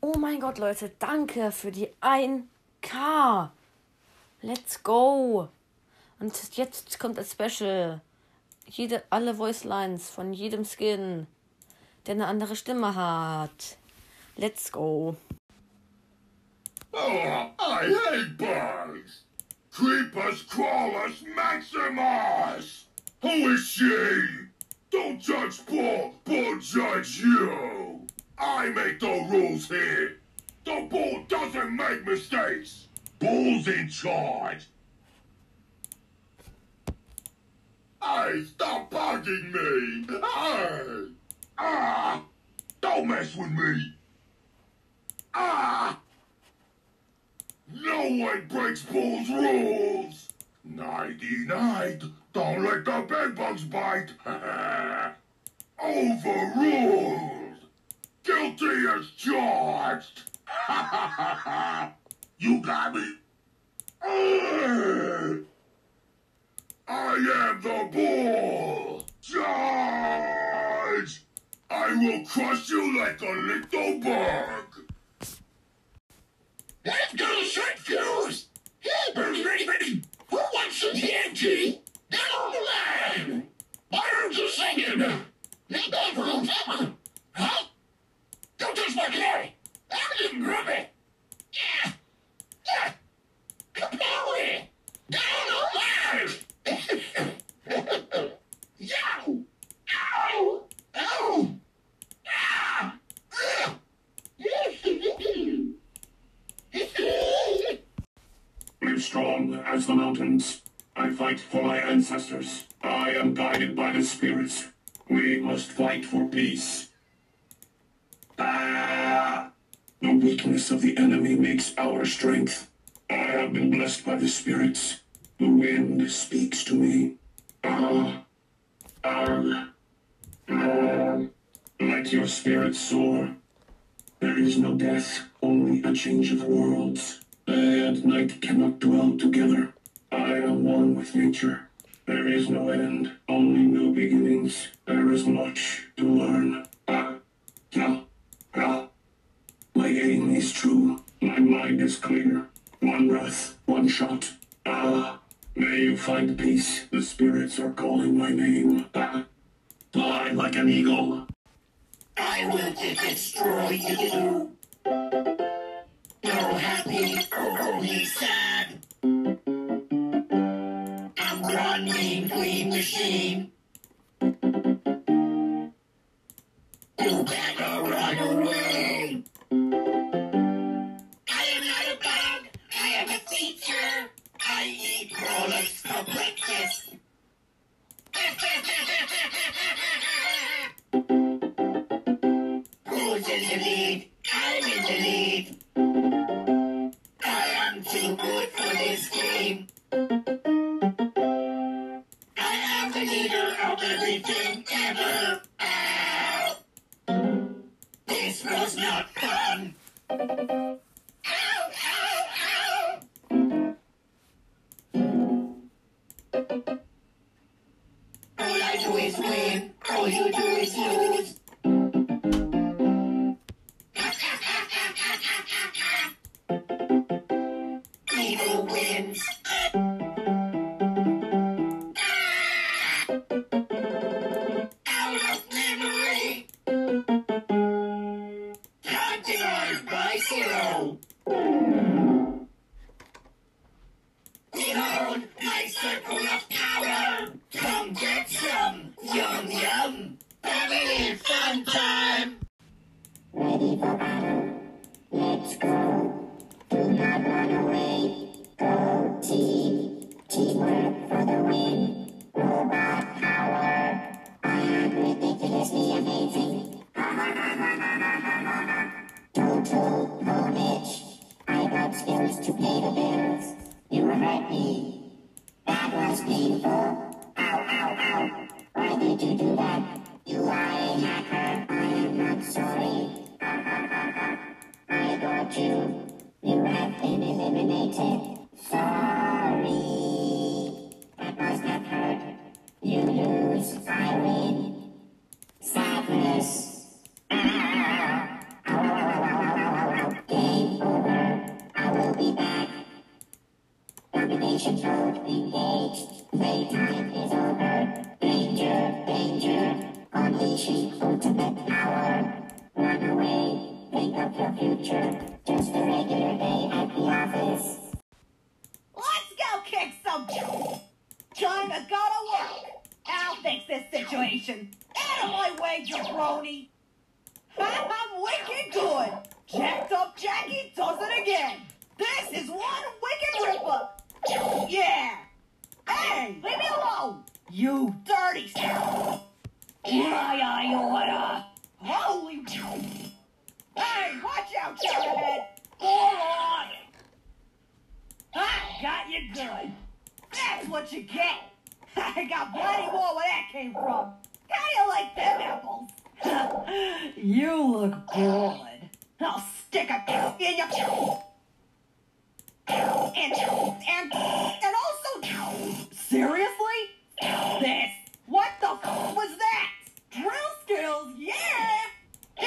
Oh mein Gott, Leute, danke für die 1K. Let's go. Und jetzt kommt das Special. Jede, alle Voice Lines von jedem Skin, der eine andere Stimme hat. Let's go. Oh, I hate bugs. Creepers, crawlers, Maximus. Who is she? Don't judge Paul, Paul judge you. I make the rules here. The bull doesn't make mistakes. Bull's in charge. Hey, stop bugging me! Hey! Ah! Don't mess with me! Ah! No one breaks Bull's rules! Nighty-night! Don't let the bed bugs bite! Overruled! Guilty as charged! you got me? I am the bull! Charge! I will crush you like a little bug! Let's go short fuse! Hey, Bernie, Bernie, Bernie! Who wants some TNT? Get on the line! I heard you singing! Leave that room, Pepper! Huh? Don't touch my canary! I'm getting grumpy! Yeah! Yeah! Capelli! Down alive! Yow! Ow! Ow! Ah! Live strong as the mountains. I fight for my ancestors. I am guided by the spirits. We must fight for peace. Ah! The weakness of the enemy makes our strength. I have been blessed by the spirits. The wind speaks to me. Ah! Ah! Ah! Let your spirit soar. There is no death, only a change of worlds. Day and night cannot dwell together. I am one with nature. There is no end, only new beginnings. There is much to learn. Ah, yeah, yeah. My aim is true. My mind is clear. One breath, one shot. Ah, may you find peace. The spirits are calling my name. Ah, fly like an eagle. I will destroy you. No happy, only sad. Machine. You better run away. I am not a bug. I am a teacher. I eat crawlers for breakfast. Who's in the lead? I'm in the lead. I am too good for this game. Teamwork for the win. Robot ridiculously amazing. Total homage. I got skills to pay the bills. You hurt me. That was painful. Ow, ow, ow. Why did you do that? You are a hacker. I am not sorry. I got you. You have been eliminated. Sorry. Ultimate power. Run away. Your future. Just. Let's go kick some gotta work. I'll fix this situation. Out of my way. I'm wicked good. Jacked up Jacky does it again. This is one wicked ripper. Yeah. Hey, leave me alone. You dirty iota. Holy. Hey, watch out, on. I got you good. That's what you get. I got plenty more where that came from. How do you like them apples? you look good. I'll stick a in your and and and also seriously this what the was that drill skills yeah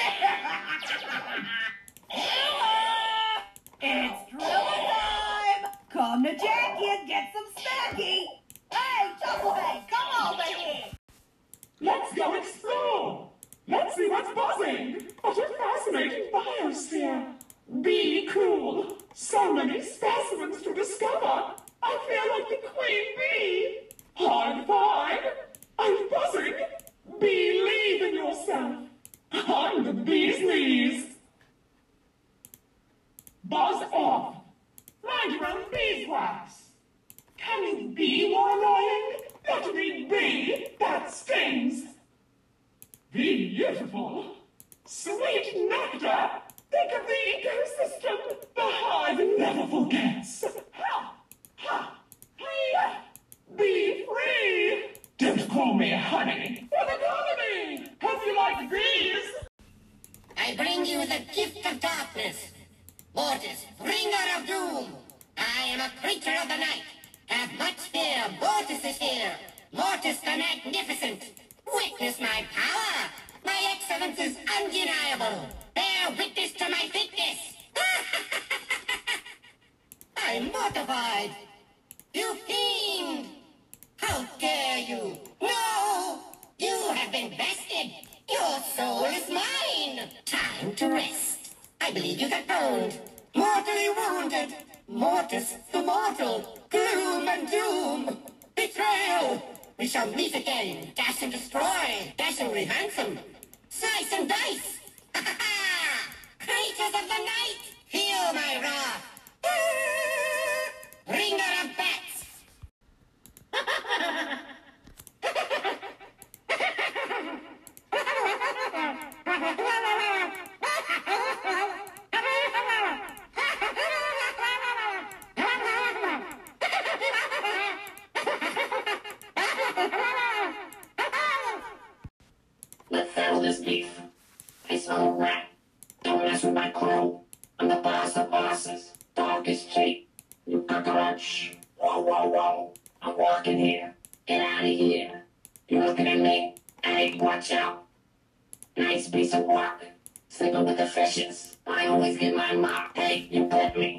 it's drill time come to Jacky and get some snacky hey Chucklehead come over here Let's go explore! Let's see what's buzzing! What a fascinating biosphere! Be cool! So many specimens to discover! I feel like the queen bee! High five! I'm buzzing! Believe in yourself! I'm the bee's knees! Buzz off! Mind your own beeswax! Can you be more annoying? Let me be! That stings! Beautiful! Sweet nectar! Think of the ecosystem the hive never forgets! Ha! Ha! Hiya! Be free! Don't call me honey! For the colony! Hope you like bees! I bring you the gift of darkness. Mortis, bringer of doom. I am a creature of the night. Have much fear. Mortis is here. Mortis the magnificent. Witness my power. My excellence is undeniable. Witness to my fitness. I'm mortified. You fiend! How dare you? No! You have been bested! Your soul is mine! Time to rest. I believe you got boned. Mortally wounded. Mortis the mortal. Gloom and doom. Betrayal. We shall meet again. Dash and destroy. Dash Dashingly handsome. Slice and dice. Creatures of the night. Feel my wrath. Ringer of bats. my crew. I'm the boss of bosses. Dog is cheap. You cockroach. Whoa, whoa, whoa. I'm walking here. Get out of here. You looking at me? Hey, watch out. Nice piece of work. Sleeping with the fishes. I always get my mark. Hey, you pet me.